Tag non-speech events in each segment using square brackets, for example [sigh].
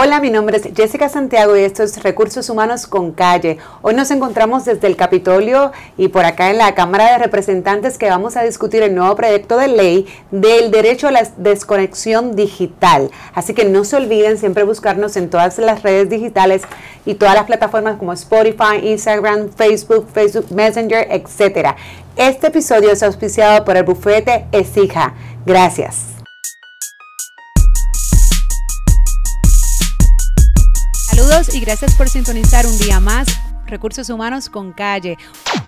Hola, mi nombre es Jessica Santiago y esto es Recursos Humanos con Calle. Hoy nos encontramos desde el Capitolio y por acá en la Cámara de Representantes que vamos a discutir el nuevo proyecto de ley del derecho a la desconexión digital. Así que no se olviden siempre buscarnos en todas las redes digitales y todas las plataformas como Spotify, Instagram, Facebook, Facebook Messenger, etc. Este episodio es auspiciado por el bufete Esija. Gracias. Y gracias por sintonizar un día más Recursos Humanos con Calle.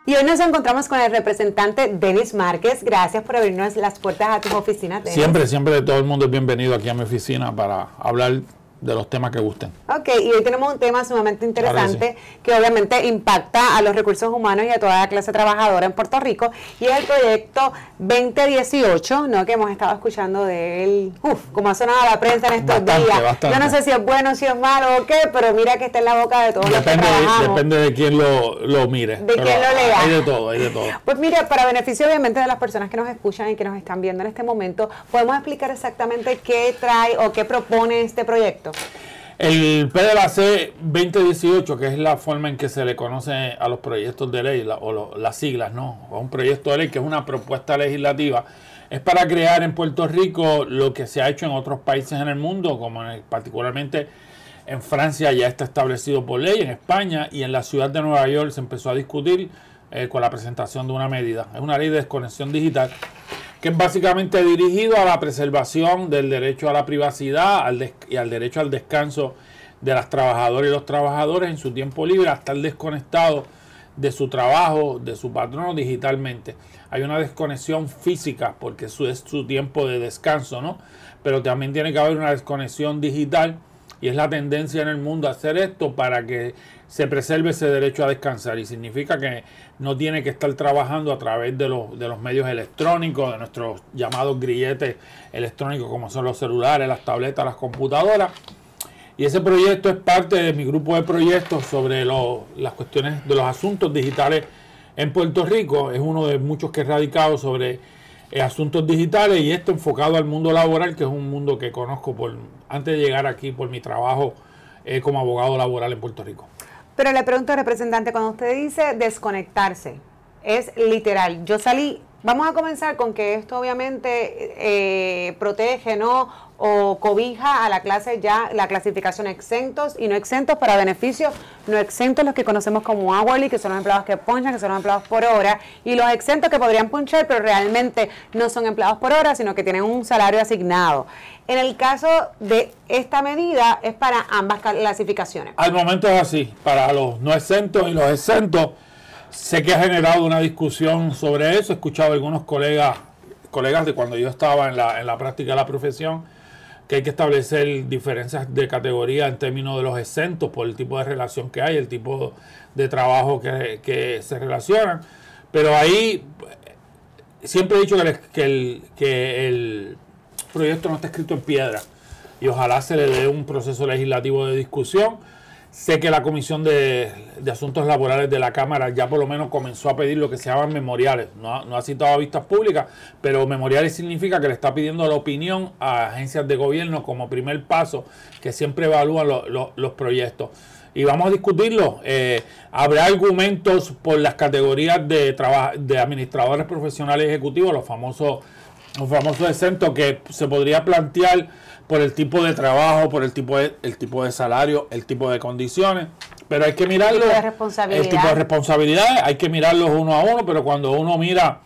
Y hoy nos encontramos con el representante Denis Márquez. Gracias por abrirnos las puertas a tus oficinas. Siempre, siempre todo el mundo es bienvenido aquí a mi oficina para hablar de los temas que gusten. Ok, y hoy tenemos un tema sumamente interesante que obviamente impacta a los recursos humanos y a toda la clase trabajadora en Puerto Rico y es el proyecto 2018, ¿no? Que hemos estado escuchando de él, uf, como ha sonado la prensa en estos días. Yo no sé si es bueno, si es malo o qué, pero mira que está en la boca de todos depende los que de, Depende de quién lo, lo mire. De quién lo lea. Hay de todo, hay de todo. Pues mira, para beneficio obviamente de las personas que nos escuchan y que nos están viendo en este momento, ¿podemos explicar exactamente qué trae o qué propone este proyecto? El PDLAC 2018, que es la forma en que se le conoce a los proyectos de ley, o las siglas, ¿no? un proyecto de ley que es una propuesta legislativa, es para crear en Puerto Rico lo que se ha hecho en otros países en el mundo, como particularmente en Francia ya está establecido por ley, en España y en la ciudad de Nueva York se empezó a discutir eh, con la presentación de una medida. Es una ley de desconexión digital que es básicamente dirigido a la preservación del derecho a la privacidad y al derecho al descanso de las trabajadoras y los trabajadores en su tiempo libre, a estar desconectados de su trabajo, de su patrono digitalmente. Hay una desconexión física porque es su tiempo de descanso, ¿no? Pero también tiene que haber una desconexión digital y es la tendencia en el mundo a hacer esto para que se preserve ese derecho a descansar y significa que no tiene que estar trabajando a través de los, de los medios electrónicos, de nuestros llamados grilletes electrónicos como son los celulares, las tabletas, las computadoras. Y ese proyecto es parte de mi grupo de proyectos sobre las cuestiones de los asuntos digitales en Puerto Rico. Es uno de muchos que he radicado sobre eh, asuntos digitales y esto enfocado al mundo laboral, que es un mundo que conozco por antes de llegar aquí por mi trabajo eh, como abogado laboral en Puerto Rico. Pero le pregunto, representante, cuando usted dice desconectarse, es literal. Yo salí, vamos a comenzar con que esto obviamente eh, protege, ¿no? O cobija a la clase ya la clasificación exentos y no exentos para beneficios, no exentos los que conocemos como hourly, que son los empleados que ponchan, que son los empleados por hora, y los exentos que podrían punchar, pero realmente no son empleados por hora, sino que tienen un salario asignado. En el caso de esta medida es para ambas clasificaciones. Al momento es así, para los no exentos y los exentos. Sé que ha generado una discusión sobre eso. He escuchado a algunos colegas, colegas de cuando yo estaba en la, en la práctica de la profesión, que hay que establecer diferencias de categoría en términos de los exentos por el tipo de relación que hay, el tipo de trabajo que, que se relacionan. Pero ahí siempre he dicho que que el, que el proyecto no está escrito en piedra y ojalá se le dé un proceso legislativo de discusión. Sé que la Comisión de, Asuntos Laborales de la Cámara ya por lo menos comenzó a pedir lo que se llaman memoriales. No, no ha citado a vistas públicas, pero memoriales significa que le está pidiendo la opinión a agencias de gobierno como primer paso, que siempre evalúan los proyectos. Y vamos a discutirlo. Eh, habrá argumentos por las categorías de, de administradores profesionales ejecutivos, los famosos un famoso exento que se podría plantear por el tipo de trabajo, por el tipo de, el tipo de salario, el tipo de condiciones. Pero hay que mirarlo. El tipo de. El tipo de responsabilidades, hay que mirarlos uno a uno, pero cuando uno mira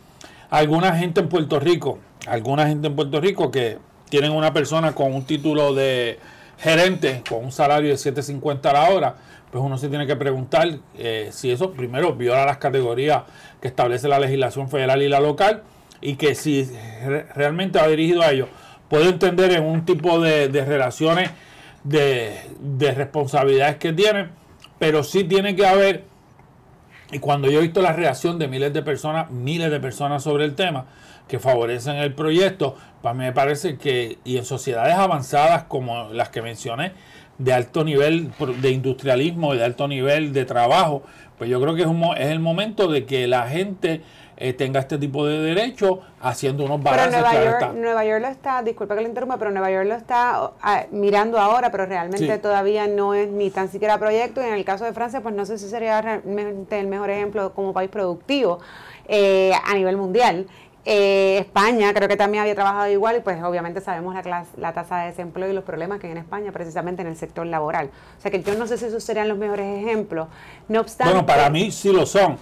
a alguna gente en Puerto Rico, alguna gente en Puerto Rico que tienen una persona con un título de gerente, con un salario de 7.50 a la hora, pues uno se tiene que preguntar eh, si eso primero viola las categorías que establece la legislación federal y la local y que si realmente va dirigido a ellos, puedo entender en un tipo de, relaciones de, responsabilidades que tienen, pero sí tiene que haber, y cuando yo he visto la reacción de miles de personas, miles de personas sobre el tema, que favorecen el proyecto, para mí me parece que, y en sociedades avanzadas como las que mencioné, de alto nivel de industrialismo y de alto nivel de trabajo, pues yo creo que es, es el momento de que la gente eh, tenga este tipo de derecho haciendo unos balances. Pero Nueva York, Nueva York lo está, disculpa que le interrumpa, pero Nueva York lo está ah, mirando ahora, pero realmente todavía no es ni tan siquiera proyecto. Y en el caso de Francia, pues no sé si sería realmente el mejor ejemplo como país productivo eh, a nivel mundial. Eh, España creo que también había trabajado igual y pues obviamente sabemos la, la tasa de desempleo y los problemas que hay en España precisamente en el sector laboral. O sea que yo no sé si esos serían los mejores ejemplos. No obstante... Bueno, para mí sí lo son,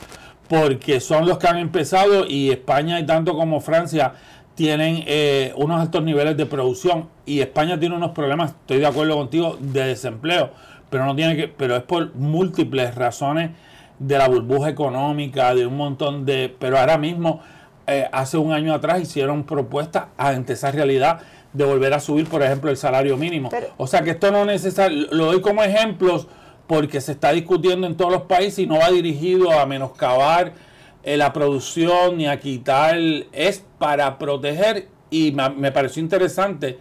porque son los que han empezado y España y tanto como Francia tienen eh, unos altos niveles de producción y España tiene unos problemas, estoy de acuerdo contigo, de desempleo, pero no tiene que, pero es por múltiples razones de la burbuja económica, de un montón de, pero ahora mismo eh, hace un año atrás hicieron propuestas ante esa realidad de volver a subir, por ejemplo, el salario mínimo. o sea que esto no es necesario, lo doy como ejemplos porque se está discutiendo en todos los países y no va dirigido a menoscabar eh, la producción ni a quitar, es para proteger. Y me, me pareció interesante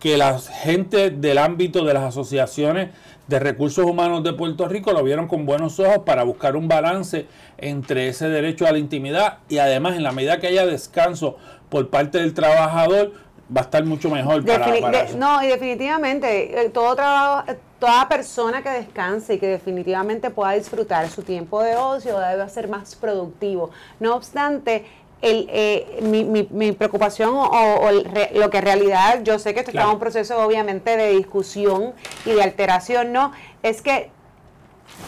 que la gente del ámbito de las asociaciones de Recursos Humanos de Puerto Rico lo vieron con buenos ojos para buscar un balance entre ese derecho a la intimidad y además en la medida que haya descanso por parte del trabajador va a estar mucho mejor para, No, y definitivamente eh, todo trabajo, toda persona que descanse y que definitivamente pueda disfrutar su tiempo de ocio debe ser más productivo. No obstante, el, eh, mi, mi, mi, preocupación o, lo que en realidad yo sé que esto está en un proceso obviamente de discusión y de alteración, ¿no? Es que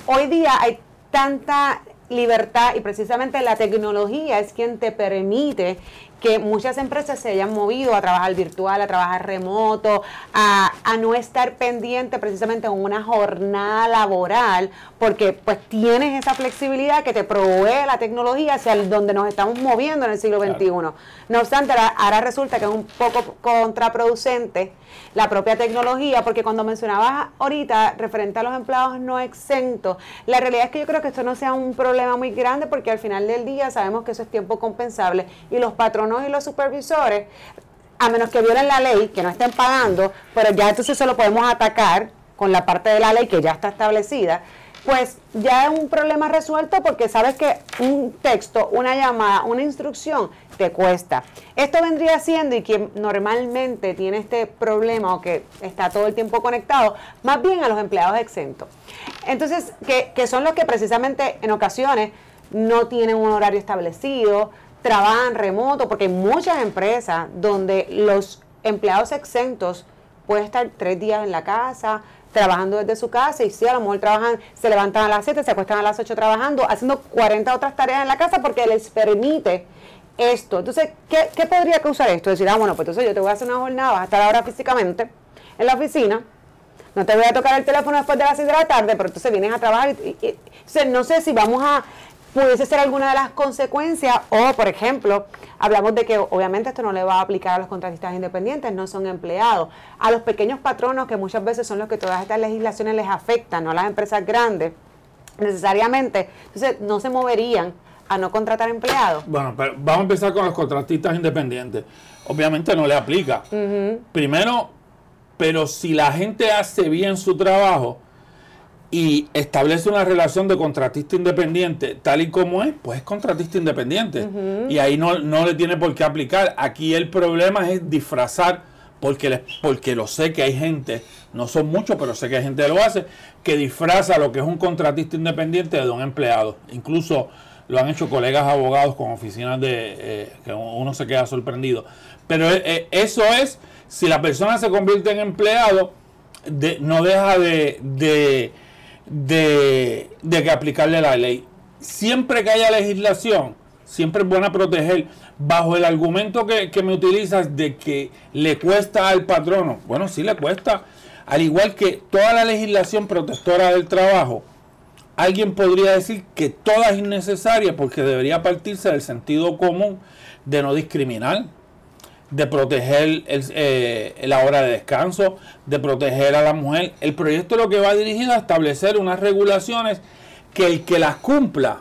hoy día hay tanta libertad y precisamente la tecnología es quien te permite que muchas empresas se hayan movido a trabajar virtual, a trabajar remoto, a, no estar pendiente precisamente en una jornada laboral, porque pues tienes esa flexibilidad que te provee la tecnología hacia donde nos estamos moviendo en el siglo XXI. No obstante, ahora resulta que es un poco contraproducente la propia tecnología, porque cuando mencionabas ahorita referente a los empleados no exentos, la realidad es que yo creo que esto no sea un problema muy grande porque al final del día sabemos que eso es tiempo compensable y los patronos y los supervisores, a menos que violen la ley, que no estén pagando, pero ya entonces se lo podemos atacar con la parte de la ley que ya está establecida, pues ya es un problema resuelto porque sabes que un texto, una llamada, una instrucción te cuesta. Esto vendría siendo, y quien normalmente tiene este problema o que está todo el tiempo conectado, más bien a los empleados exentos. Entonces, que, que son los que precisamente en ocasiones no tienen un horario establecido, trabajan remoto, porque hay muchas empresas donde los empleados exentos pueden estar tres días en la casa, trabajando desde su casa y sí, a lo mejor trabajan, se levantan a las 7, se acuestan a las 8 trabajando, haciendo 40 otras tareas en la casa porque les permite esto. Entonces, ¿qué, qué podría causar esto? Decir, ah, bueno, pues entonces yo te voy a hacer una jornada, vas a estar ahora físicamente en la oficina, no te voy a tocar el teléfono después de las 6 de la tarde, pero entonces vienes a trabajar y, y, no sé si vamos a pudiese ser alguna de las consecuencias o, por ejemplo, hablamos de que obviamente esto no le va a aplicar a los contratistas independientes, no son empleados, a los pequeños patronos que muchas veces son los que todas estas legislaciones les afectan, no a las empresas grandes necesariamente, entonces no se moverían a no contratar empleados. Bueno, pero vamos a empezar con los contratistas independientes. Obviamente no le aplica. Primero, pero si la gente hace bien su trabajo, y establece una relación de contratista independiente tal y como es, pues es contratista independiente. Y ahí no, no, le tiene por qué aplicar. Aquí el problema es disfrazar, porque, porque lo sé que hay gente, no son muchos, pero sé que hay gente que lo hace, que disfraza lo que es un contratista independiente de un empleado. Incluso lo han hecho colegas abogados con oficinas de eh, que uno se queda sorprendido. Pero eh, eh, eso es, si la persona se convierte en empleado, de, no deja de de, que aplicarle la ley. Siempre que haya legislación, siempre es buena proteger. Bajo el argumento que, me utilizas de que le cuesta al patrono, bueno, sí le cuesta. Al igual que toda la legislación protectora del trabajo, alguien podría decir que toda es innecesaria porque debería partirse del sentido común de no discriminar de proteger el, eh, la hora de descanso, de proteger a la mujer. El proyecto lo que va dirigido a establecer unas regulaciones que el que las cumpla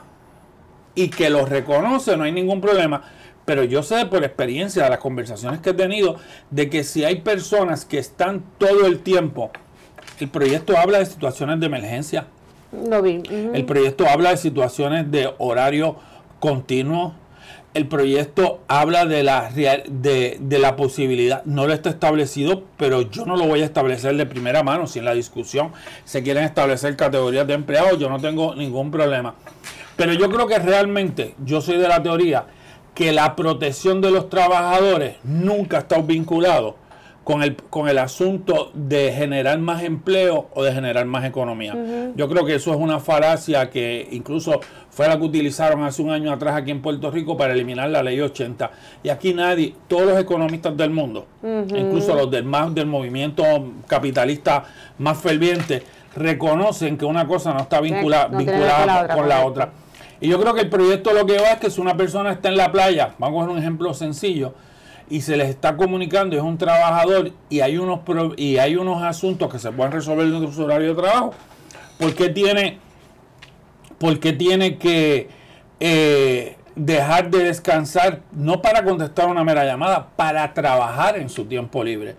y que los reconoce no hay ningún problema. Pero yo sé por experiencia de las conversaciones que he tenido de que si hay personas que están todo el tiempo, el proyecto habla de situaciones de emergencia. vi. El proyecto habla de situaciones de horario continuo el proyecto habla de la, de, de, la posibilidad, no lo está establecido, pero yo no lo voy a establecer de primera mano. Si en la discusión se quieren establecer categorías de empleados, yo no tengo ningún problema. Pero yo creo que realmente, yo soy de la teoría, que la protección de los trabajadores nunca estado vinculado con el, con el asunto de generar más empleo o de generar más economía. Yo creo que eso es una falacia que incluso fue la que utilizaron hace un año atrás aquí en Puerto Rico para eliminar la ley 80. Y aquí nadie, todos los economistas del mundo, incluso los del más del movimiento capitalista más ferviente, reconocen que una cosa no está vinculada, vinculada con la otra. Y yo creo que el proyecto lo que va es que si una persona está en la playa, vamos a coger un ejemplo sencillo, y se les está comunicando, es un trabajador y hay unos y hay unos asuntos que se pueden resolver en su horario de trabajo, ¿por qué tiene, porque tiene que eh, dejar de descansar, no para contestar una mera llamada, para trabajar en su tiempo libre?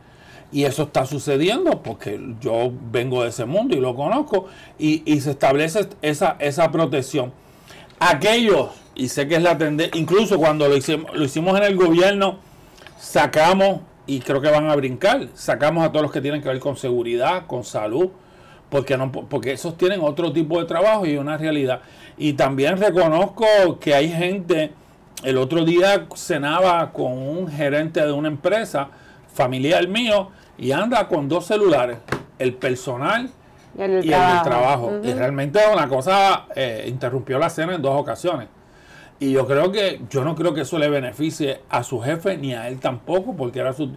Y eso está sucediendo porque yo vengo de ese mundo y lo conozco y, y se establece esa, esa protección. Aquellos, y sé que es la tendencia, incluso cuando lo hicimos, lo hicimos en el gobierno, sacamos, y creo que van a brincar, sacamos a todos los que tienen que ver con seguridad, con salud, porque, no, porque esos tienen otro tipo de trabajo y una realidad. Y también reconozco que hay gente, el otro día cenaba con un gerente de una empresa familiar mío y anda con dos celulares, el personal y el, trabajo. Y realmente una cosa, eh, interrumpió la cena en dos ocasiones. Y yo creo que, yo no creo que eso le beneficie a su jefe ni a él tampoco, porque era su,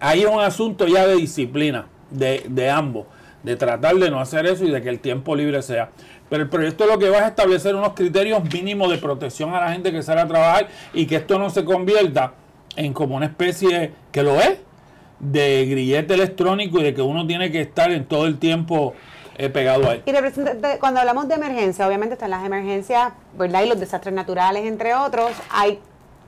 hay un asunto ya de disciplina de, de, ambos, de tratar de no hacer eso y de que el tiempo libre sea. Pero el proyecto lo que va a establecer unos criterios mínimos de protección a la gente que sale a trabajar y que esto no se convierta en como una especie, que lo es, de grillete electrónico y de que uno tiene que estar en todo el tiempo he pegado ahí. Y cuando hablamos de emergencia, obviamente están las emergencias, ¿verdad? Y los desastres naturales, entre otros. Hay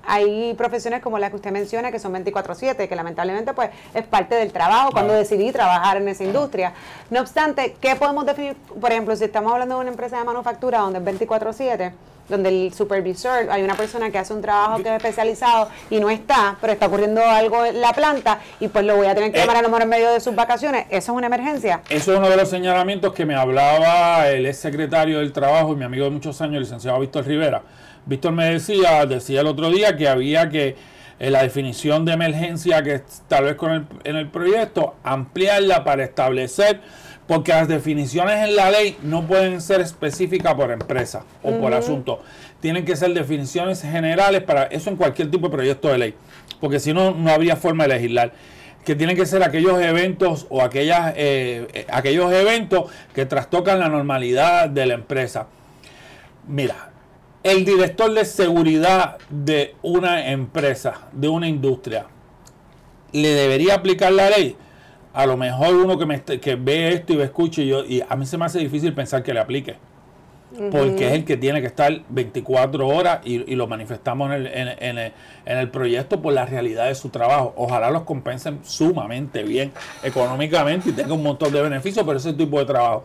hay profesiones como la que usted menciona que son 24/7, que lamentablemente pues es parte del trabajo cuando decidí trabajar en esa industria. No obstante, ¿qué podemos definir? Por ejemplo, si estamos hablando de una empresa de manufactura donde es 24/7, donde el supervisor, hay una persona que hace un trabajo que es especializado y no está, pero está ocurriendo algo en la planta y pues lo voy a tener que eh, llamar a lo mejor en medio de sus vacaciones. ¿Eso es una emergencia? Eso es uno de los señalamientos que me hablaba el ex secretario del trabajo y mi amigo de muchos años, el licenciado Víctor Rivera. Víctor me decía, decía el otro día que había que en la definición de emergencia que tal vez con el, en el proyecto, ampliarla para establecer porque las definiciones en la ley no pueden ser específicas por empresa o por asunto. Tienen que ser definiciones generales para eso en cualquier tipo de proyecto de ley, porque si no, no habría forma de legislar. Que tienen que ser aquellos eventos o aquellas, eh, eh, aquellos eventos que trastocan la normalidad de la empresa. Mira, el director de seguridad de una empresa, de una industria, le debería aplicar la ley a lo mejor uno que, me, que ve esto y me escucha y, yo, y a mí se me hace difícil pensar que le aplique. Porque es el que tiene que estar 24 horas y, lo manifestamos en el, en, el, en el proyecto por la realidad de su trabajo. Ojalá los compensen sumamente bien económicamente y tenga un montón de beneficios por ese tipo de trabajo.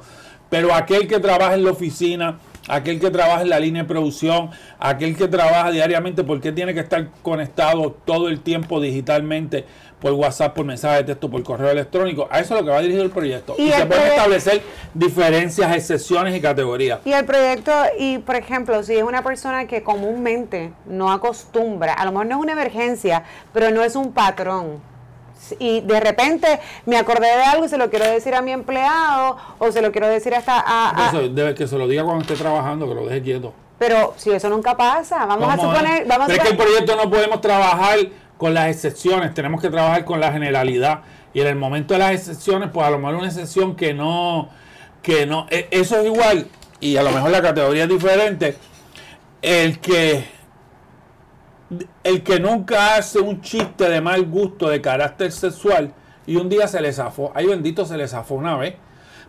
Pero aquel que trabaja en la oficina, aquel que trabaja en la línea de producción, aquel que trabaja diariamente, ¿por qué tiene que estar conectado todo el tiempo digitalmente por WhatsApp, por mensaje de texto, por correo electrónico? A eso es lo que va dirigido el proyecto. Y, se pueden establecer diferencias, excepciones y categorías. Y el proyecto, y por ejemplo, si es una persona que comúnmente no acostumbra, a lo mejor no es una emergencia, pero no es un patrón y de repente me acordé de algo y se lo quiero decir a mi empleado o se lo quiero decir hasta a... debe que se lo diga cuando esté trabajando, que lo deje quieto. Pero si eso nunca pasa, vamos, a suponer... Vamos Pero es que el proyecto no podemos trabajar con las excepciones, tenemos que trabajar con la generalidad. Y en el momento de las excepciones, pues a lo mejor una excepción que no... que no e, Eso es igual, y a lo mejor la categoría es diferente. El que el que nunca hace un chiste de mal gusto de carácter sexual y un día se le zafó, ay bendito se le zafó una vez,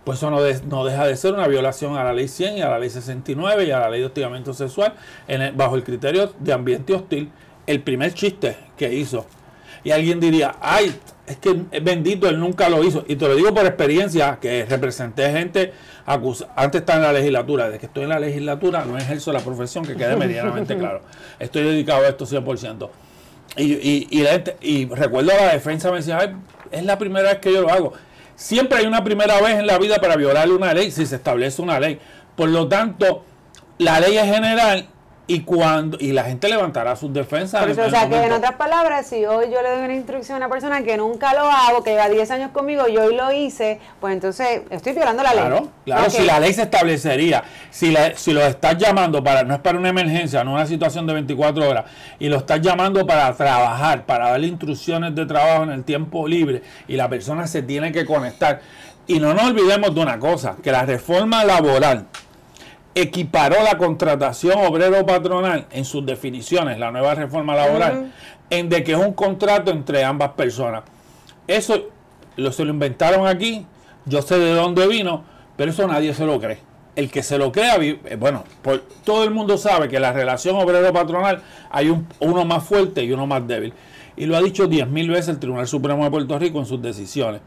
pues eso no, deja de ser una violación a la ley 100 y a la ley 69 y a la ley de hostigamiento sexual bajo el criterio de ambiente hostil. El primer chiste que hizo. y alguien diría, ay, es que es bendito, él nunca lo hizo. Y te lo digo por experiencia, que representé gente acusa, antes estaba en la legislatura, de que estoy en la legislatura no ejerzo la profesión, que quede medianamente [laughs] claro. Estoy dedicado a esto 100%. Y, y, y, la gente, y recuerdo a la defensa me decía, ay, es la primera vez que yo lo hago. Siempre hay una primera vez en la vida para violar una ley, si se establece una ley. Por lo tanto, la ley es general y cuando y la gente levantará sus defensas. o sea, que en otras palabras, si hoy yo le doy una instrucción a una persona que nunca lo hago, que lleva 10 años conmigo, yo hoy lo hice, pues entonces estoy violando la ley. Claro, claro, si la ley se establecería, si, si lo estás llamando para, no es para una emergencia, no una situación de 24 horas, y lo estás llamando para trabajar, para darle instrucciones de trabajo en el tiempo libre, y la persona se tiene que conectar. Y no nos olvidemos de una cosa, que la reforma laboral equiparó la contratación obrero-patronal en sus definiciones, la nueva reforma laboral, en de que es un contrato entre ambas personas. Eso lo, se lo inventaron aquí, yo sé de dónde vino, pero eso nadie se lo cree. El que se lo crea, eh, bueno, todo el mundo sabe que la relación obrero-patronal hay un, uno más fuerte y uno más débil. Y lo ha dicho diez mil veces el Tribunal Supremo de Puerto Rico en sus decisiones.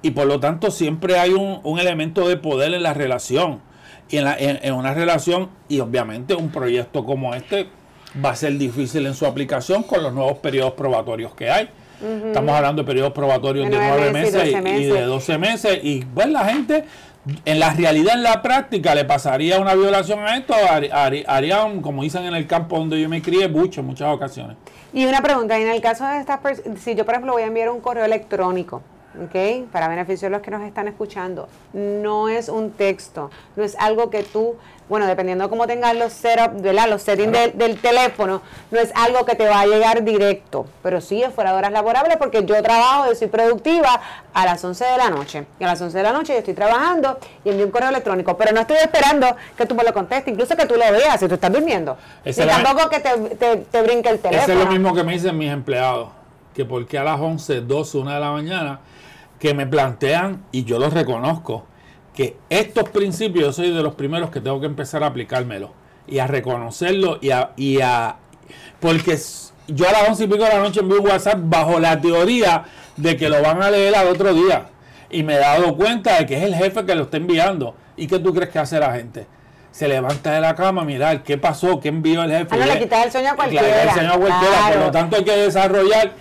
Y por lo tanto siempre hay un, un elemento de poder en la relación y en, una relación y obviamente un proyecto como este va a ser difícil en su aplicación con los nuevos periodos probatorios que hay. Estamos hablando de periodos probatorios de, nueve meses, y, de 12 meses y pues la gente en la realidad, en la práctica, le pasaría una violación a esto, harían, como dicen en el campo donde yo me crié, mucho en muchas ocasiones. Y una pregunta, en el caso de estas personas, si yo por ejemplo voy a enviar un correo electrónico, ¿ok? Para beneficio de los que nos están escuchando. No es un texto, no es algo que tú, bueno, dependiendo de cómo tengas los setup, Los settings del, teléfono, no es algo que te va a llegar directo, pero sí es fuera de horas laborables porque yo trabajo, yo soy productiva a las 11 de la noche. Y a las 11 de la noche yo estoy trabajando y envío un correo electrónico, pero no estoy esperando que tú me lo contestes, incluso que tú lo veas si tú estás durmiendo. y tampoco que te, te, te brinque el teléfono. Eso es lo mismo que me dicen mis empleados, que porque a las 11, 12, 1 de la mañana que me plantean, y yo los reconozco, que estos principios yo soy de los primeros que tengo que empezar a aplicármelo y a reconocerlo y a, y a porque yo a las once y pico de la noche envío un WhatsApp bajo la teoría de que lo van a leer al otro día y me he dado cuenta de que es el jefe que lo está enviando y qué tú crees que hace la gente se levanta de la cama, mirar qué pasó, qué envió el jefe. Ah, no, le quitas el sueño a cualquiera. El sueño a cualquiera. Por lo tanto, hay que desarrollar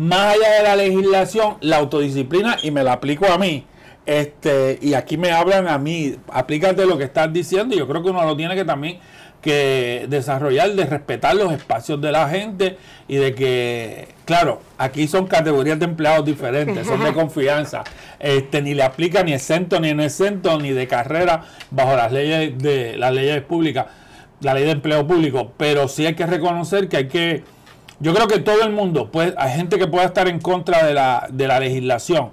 más allá de la legislación, la autodisciplina, y me la aplico a mí. Este, y aquí me hablan a mí, aplícate lo que estás diciendo, y yo creo que uno lo tiene que también que desarrollar, de respetar los espacios de la gente y de que, claro, aquí son categorías de empleados diferentes, son de [laughs] confianza, este, ni le aplica ni exento ni no exento, ni de carrera bajo las leyes de las leyes públicas, la ley de empleo público, pero sí hay que reconocer que hay que yo creo que todo el mundo, pues, hay gente que pueda estar en contra de la, de la legislación,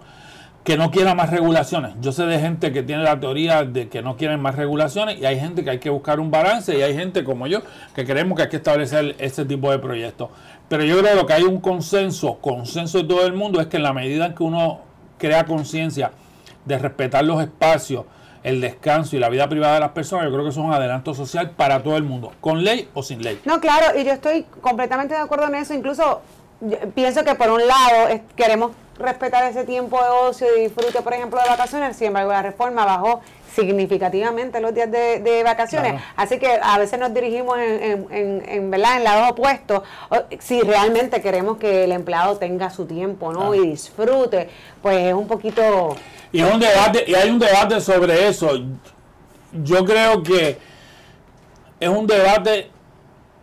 que no quiera más regulaciones. Yo sé de gente que tiene la teoría de que no quieren más regulaciones y hay gente que hay que buscar un balance y hay gente como yo que creemos que hay que establecer ese tipo de proyectos. Pero yo creo que hay un consenso, consenso de todo el mundo, es que en la medida en que uno crea conciencia de respetar los espacios, el descanso y la vida privada de las personas, yo creo que son un adelanto social para todo el mundo, con ley o sin ley. No, claro, y yo estoy completamente de acuerdo en eso. Incluso pienso que por un lado queremos respetar ese tiempo de ocio y disfrute, por ejemplo, de vacaciones. Sin embargo, la reforma bajó significativamente los días de, vacaciones. Así que a veces nos dirigimos en, en, en, ¿verdad? en lados opuestos. Si realmente queremos que el empleado tenga su tiempo ¿no? y disfrute, pues es un poquito y, un debate, y hay un debate sobre eso. Yo creo que es un debate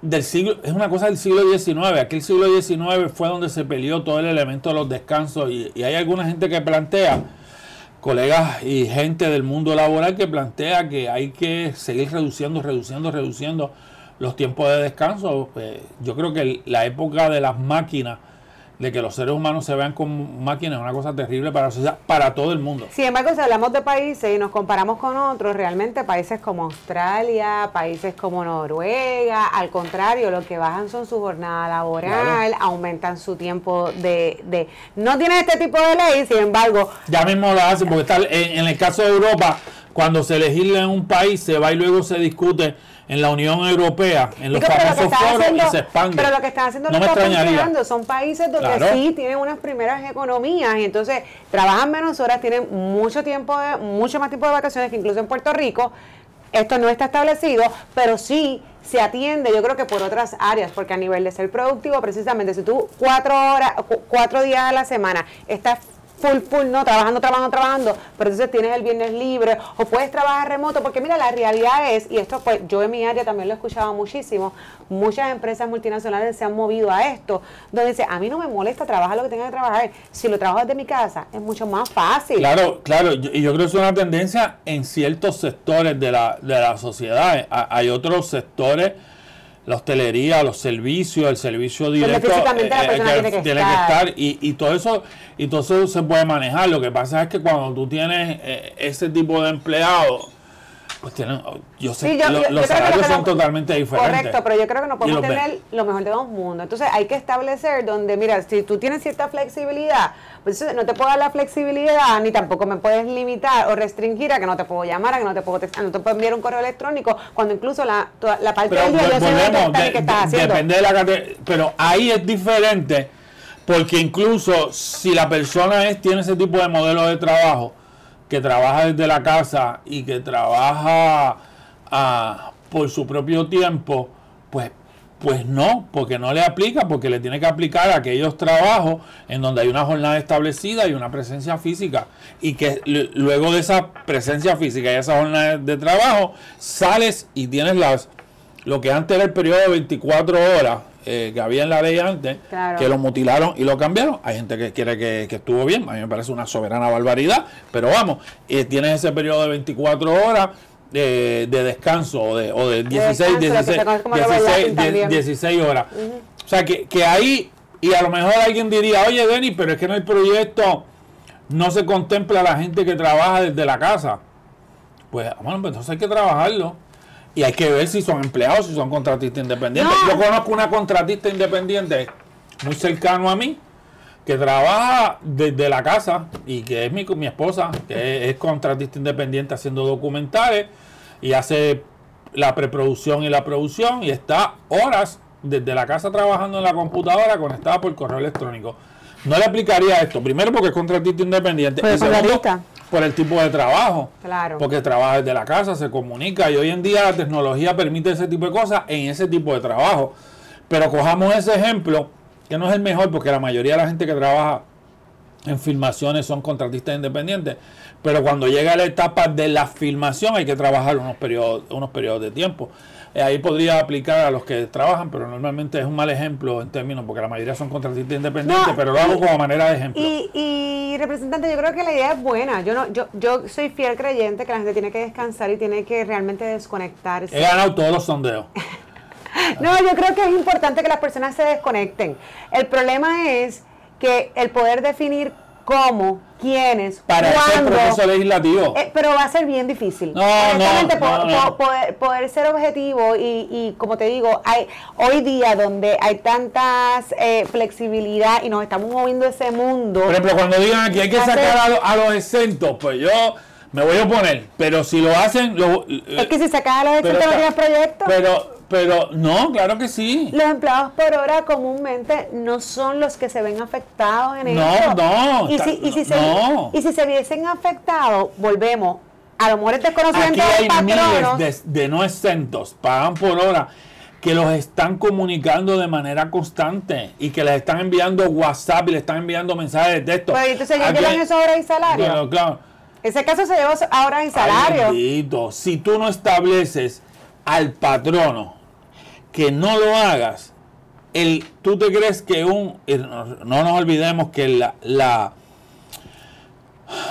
del siglo, es una cosa del siglo XIX. Aquí el siglo XIX fue donde se peleó todo el elemento de los descansos. Y, hay alguna gente que plantea, colegas y gente del mundo laboral que plantea que hay que seguir reduciendo, reduciendo, reduciendo los tiempos de descanso. Pues, yo creo que la época de las máquinas de que los seres humanos se vean como máquinas es una cosa terrible para la sociedad, para todo el mundo. Sin embargo, si hablamos de países y nos comparamos con otros, realmente países como Australia, países como Noruega, al contrario, lo que bajan son su jornada laboral, aumentan su tiempo de, de... No tienen este tipo de ley, sin embargo... Ya mismo lo hacen, porque está en, el caso de Europa cuando se legisla en un país, se va y luego se discute en la Unión Europea, en los famosos foros y se expande. Pero lo que están haciendo no lo están son países donde Claro. sí tienen unas primeras economías y entonces trabajan menos horas, tienen mucho tiempo, de, mucho más tiempo de vacaciones que incluso en Puerto Rico. Esto no está establecido, pero sí se atiende, yo creo que por otras áreas, porque a nivel de ser productivo, precisamente, si tú cuatro horas, cu- cuatro días a la semana estás full, full, no, trabajando, trabajando, trabajando, pero entonces tienes el viernes libre o puedes trabajar remoto, porque mira, la realidad es, y esto pues yo en mi área también lo he escuchado muchísimo, muchas empresas multinacionales se han movido a esto, donde dice, a mí no me molesta trabajar lo que tenga que trabajar, si lo trabajo desde mi casa es mucho más fácil. Claro, claro, y yo creo que es una tendencia en ciertos sectores de la, de la sociedad. Ha- Hay otros sectores, la hostelería, los servicios, el servicio directo, físicamente la persona tiene que estar. y, y todo eso y todo eso se puede manejar. Lo que pasa es que cuando tú tienes eh, ese tipo de empleados, pues tienen, yo sé, Sí, yo- lo- yo- yo los que salarios que son no- totalmente diferentes. Correcto, pero yo creo que no podemos tener lo mejor de dos mundos. Entonces hay que establecer donde, mira, si tú tienes cierta flexibilidad, pues no te puedo dar la flexibilidad, ni tampoco me puedes limitar o restringir a que no te puedo llamar, a que no te puedo, text- a no te puedo enviar un correo electrónico, cuando incluso la, toda- la parte Pero del día yo volvemos, estás y de- qué estás de- haciendo. depende de la pero ahí es diferente porque incluso si la persona es tiene ese tipo de modelo de trabajo que trabaja desde la casa y que trabaja ah, por su propio tiempo pues pues no, porque no le aplica, porque le tiene que aplicar a aquellos trabajos en donde hay una jornada establecida y una presencia física. Y que luego de esa presencia física y esa jornada de trabajo, sales y tienes las lo que antes era el periodo de 24 horas eh, que había en la ley antes, Claro. que lo mutilaron y lo cambiaron. Hay gente que quiere que, que estuvo bien, a mí me parece una soberana barbaridad, pero vamos, eh, tienes ese periodo de 24 horas de, de descanso o de, o de 16, descanso, lo que 16, se conoce como 16, overlapping también. 16 horas. O sea, que, que ahí, y a lo mejor alguien diría, oye, Denis, pero es que en el proyecto no se contempla a la gente que trabaja desde la casa. Pues, bueno, pues entonces hay que trabajarlo. Y hay que ver si son empleados, si son contratistas independientes. No. Yo conozco una contratista independiente muy cercano a mí, que trabaja desde la casa y que es mi, mi esposa, que es, es contratista independiente haciendo documentales y hace la preproducción y la producción y está horas desde la casa trabajando en la computadora conectada por correo electrónico. No le aplicaría esto, primero porque es contratista independiente Pues y segundo. Por el tipo de trabajo. Claro. Porque trabaja desde la casa, se comunica y hoy en día la tecnología permite ese tipo de cosas en ese tipo de trabajo. Pero cojamos ese ejemplo, que no es el mejor porque la mayoría de la gente que trabaja en filmaciones son contratistas independientes, pero cuando llega la etapa de la filmación hay que trabajar unos periodos, unos periodos de tiempo. Eh, ahí podría aplicar a los que trabajan, pero normalmente es un mal ejemplo en términos, porque la mayoría son contratistas independientes, No, pero lo hago como manera de ejemplo. Y, y representante, yo creo que la idea es buena. Yo no, yo, yo soy fiel creyente que la gente tiene que descansar y tiene que realmente desconectarse. He ganado todos los sondeos. [laughs] No, yo creo que es importante que las personas se desconecten. El problema es que el poder definir cómo, quiénes, Para cuándo, proceso legislativo. eh, pero va a ser bien difícil. No, Honestamente, no, po- no, no. po- Poder, poder ser objetivo y, y, como te digo, hay hoy día donde hay tantas eh, flexibilidad y nos estamos moviendo ese mundo. Por ejemplo, cuando digan aquí hay que Hacer- sacar a, lo- a los exentos, pues yo me voy a oponer. Pero si lo hacen, lo, es que si se acaba los exentos no tienes proyectos. Pero, pero no, claro que sí. Los empleados por hora comúnmente no son los que se ven afectados en No, esto. no, Y si, y, si se, no. y si se viesen afectados, volvemos. A lo mejor es Aquí desconocimiento hay del miles de, de no exentos, pagan por hora, que los están comunicando de manera constante y que les están enviando WhatsApp y les están enviando mensajes de texto. Pero entonces Aquí llevan hay- eso horas y salario. Bueno, claro. Ese caso se lleva ahora Ay, salario. bendito. Si tú no estableces al patrono que no lo hagas, el, tú te crees que un. y No, no nos olvidemos que la, la,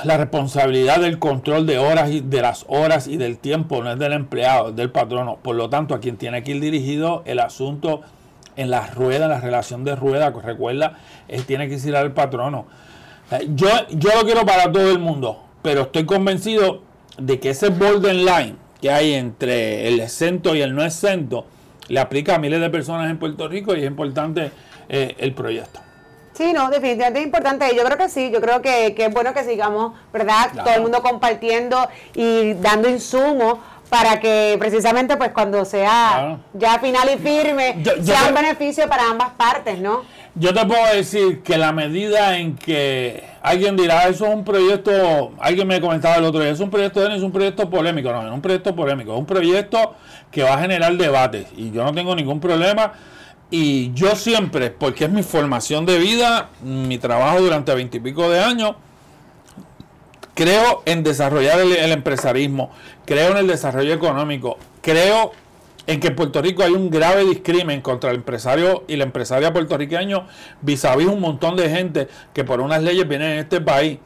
la responsabilidad del control de horas y de las horas y del tiempo no es del empleado, es del patrono. Por lo tanto, a quien tiene que ir dirigido el asunto en la rueda, en la relación de rueda, que recuerda, él tiene que ir al patrono. Eh, Yo, yo lo quiero para todo el mundo, pero estoy convencido de que ese borderline que hay entre el exento y el no exento le aplica a miles de personas en Puerto Rico y es importante eh, el proyecto. Sí, no, definitivamente es importante. Yo creo que sí, yo creo que, que es bueno que sigamos, ¿verdad? Todo el mundo compartiendo y dando insumos para que precisamente pues cuando sea ya final y firme sea un beneficio para ambas partes, ¿no? Yo te puedo decir que la medida en que alguien dirá, eso es un proyecto, alguien me comentaba el otro día, es un proyecto es un proyecto polémico, no, es un proyecto polémico, es un proyecto que va a generar debates y yo no tengo ningún problema. Y yo siempre, porque es mi formación de vida, mi trabajo durante veintipico de años, creo en desarrollar el, empresarismo, creo en el desarrollo económico, creo en que en Puerto Rico hay un grave discrimen contra el empresario y la empresaria puertorriqueño vis a vis un montón de gente que por unas leyes vienen en este país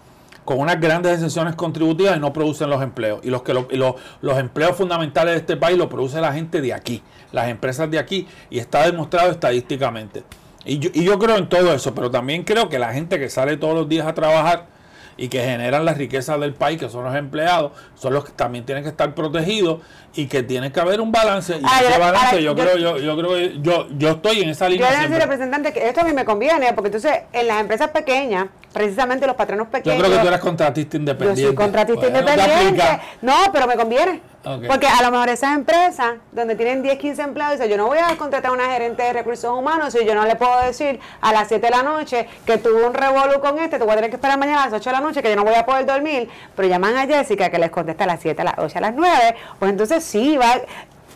con unas grandes exenciones contributivas y no producen los empleos. Y los que los empleos fundamentales de este país los produce la gente de aquí, las empresas de aquí, y está demostrado estadísticamente. Y yo, y yo creo en todo eso, pero también creo que la gente que sale todos los días a trabajar y que generan las riquezas del país, que son los empleados, son los que también tienen que estar protegidos y que tiene que haber un balance. Y ah, ese balance, yo, creo, yo, yo creo que yo, yo estoy en esa línea. Yo le decir, representante, que esto a mí me conviene, porque entonces en las empresas pequeñas, precisamente los patronos pequeños. Yo creo que tú eres contratista independiente. Yo soy contratista independiente. No, pero me conviene. Porque a lo mejor esas empresas donde tienen 10, 15 empleados, dicen, yo no voy a contratar a una gerente de recursos humanos si yo no le puedo decir a las 7 de la noche que tuve un revolú con este, tú voy a tener que esperar mañana a las 8 de la noche que yo no voy a poder dormir, pero llaman a Jessica que les contesta a las 7, a las 8, a las 9, pues entonces sí, va,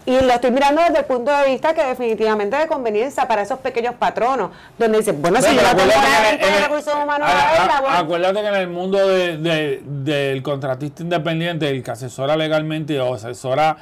y lo estoy mirando desde el punto de vista que definitivamente de conveniencia para esos pequeños patronos, donde dicen, bueno, si yo no tengo de recursos humanos Acuérdate que en el mundo del contratista independiente, el que asesora legalmente o asesora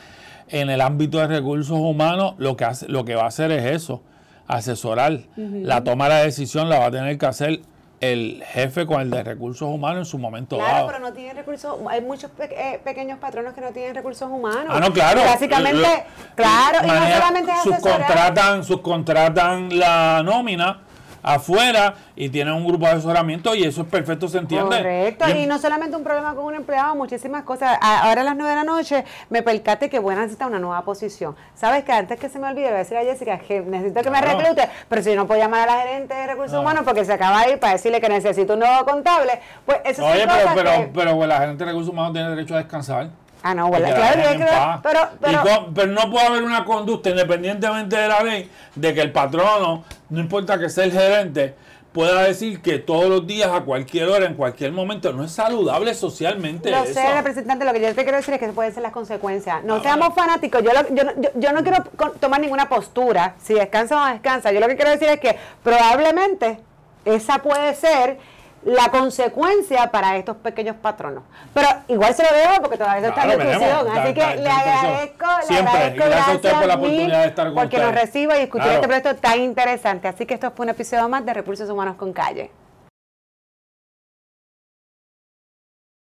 en el ámbito de recursos humanos, lo que, hace, lo que va a hacer es eso, asesorar. La toma de la decisión la va a tener que hacer el jefe con el de recursos humanos en su momento claro, dado. pero no tienen recursos, hay muchos eh, pequeños patronos que no tienen recursos humanos. Ah, no, claro. básicamente, claro, y no solamente es subcontratan, subcontratan la nómina afuera y tienen un grupo de asesoramiento y eso es perfecto, se entiende. Correcto, y, no solamente un problema con un empleado, muchísimas cosas. ahora a las 9 de la noche me percate que buena necesita una nueva posición. Sabes que antes que se me olvide, voy a decir a Jessica que necesito que me reclute, pero si no puedo llamar a la gerente de recursos humanos porque se acaba de ir para decirle que necesito un nuevo contable, pues eso Oye, pero, pero, pero, la gerente de recursos humanos tiene derecho a descansar. Ah, no, bueno, claro, pero, pero, no puede haber una conducta, independientemente de la ley, de que el patrono, no importa que sea el gerente, pueda decir que todos los días, a cualquier hora, en cualquier momento, no es saludable socialmente. No sé, representante, lo que yo te quiero decir es que pueden ser las consecuencias. No seamos fanáticos, yo, yo, yo, yo, no quiero tomar ninguna postura, si descansa o no descansa. Yo lo que quiero decir es que probablemente esa puede ser la consecuencia para estos pequeños patronos. Pero igual se lo veo porque todavía está en discusión. Así que le agradezco, le agradezco gracias, a usted por la oportunidad de estar con Porque nos reciba y escuchar este proyecto tan interesante. Así que esto fue un episodio más de Recursos Humanos con Calle.